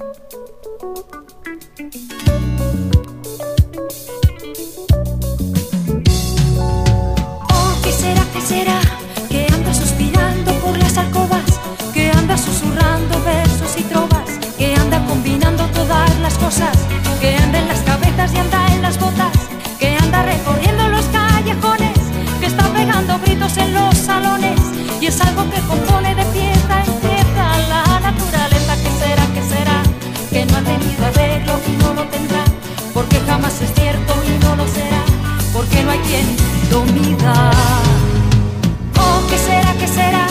Oh, que anda suspirando por las alcobas que anda susurrando versos y trovas que anda combinando todas las cosas que anda en las cabezas y anda en las gotas que anda recorriendo los callejones que está pegando gritos en los salones. hay quien domina. Oh, ¿qué será, qué será?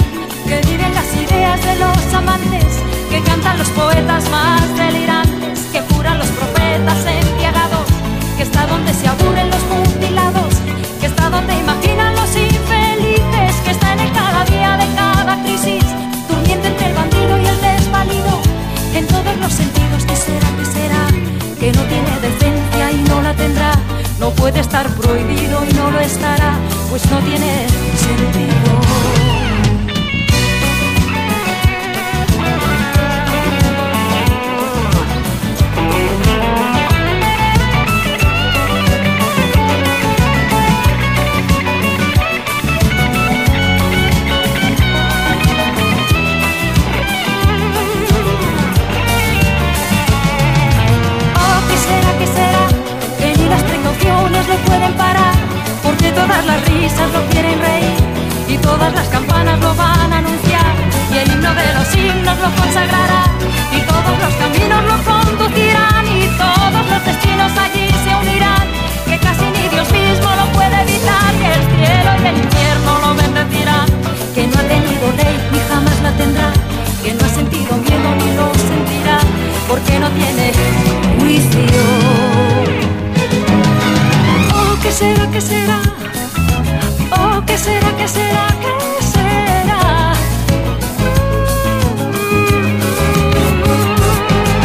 Que viven las ideas de los amantes, que cantan los poetas más delirantes, que juran los profetas embriagados, que está donde se aburren los mutilados, que está donde imaginan los infelices, que está en el cada día de cada crisis, durmiendo entre el bandido y el desvalido, en todos los sentidos, ¿qué será, qué será? Que no tiene defensa puede estar prohibido y no lo estará, pues no tiene sentido. Porque no tiene juicio oh, ¿qué será, qué será? ¿Qué será, qué será, qué será?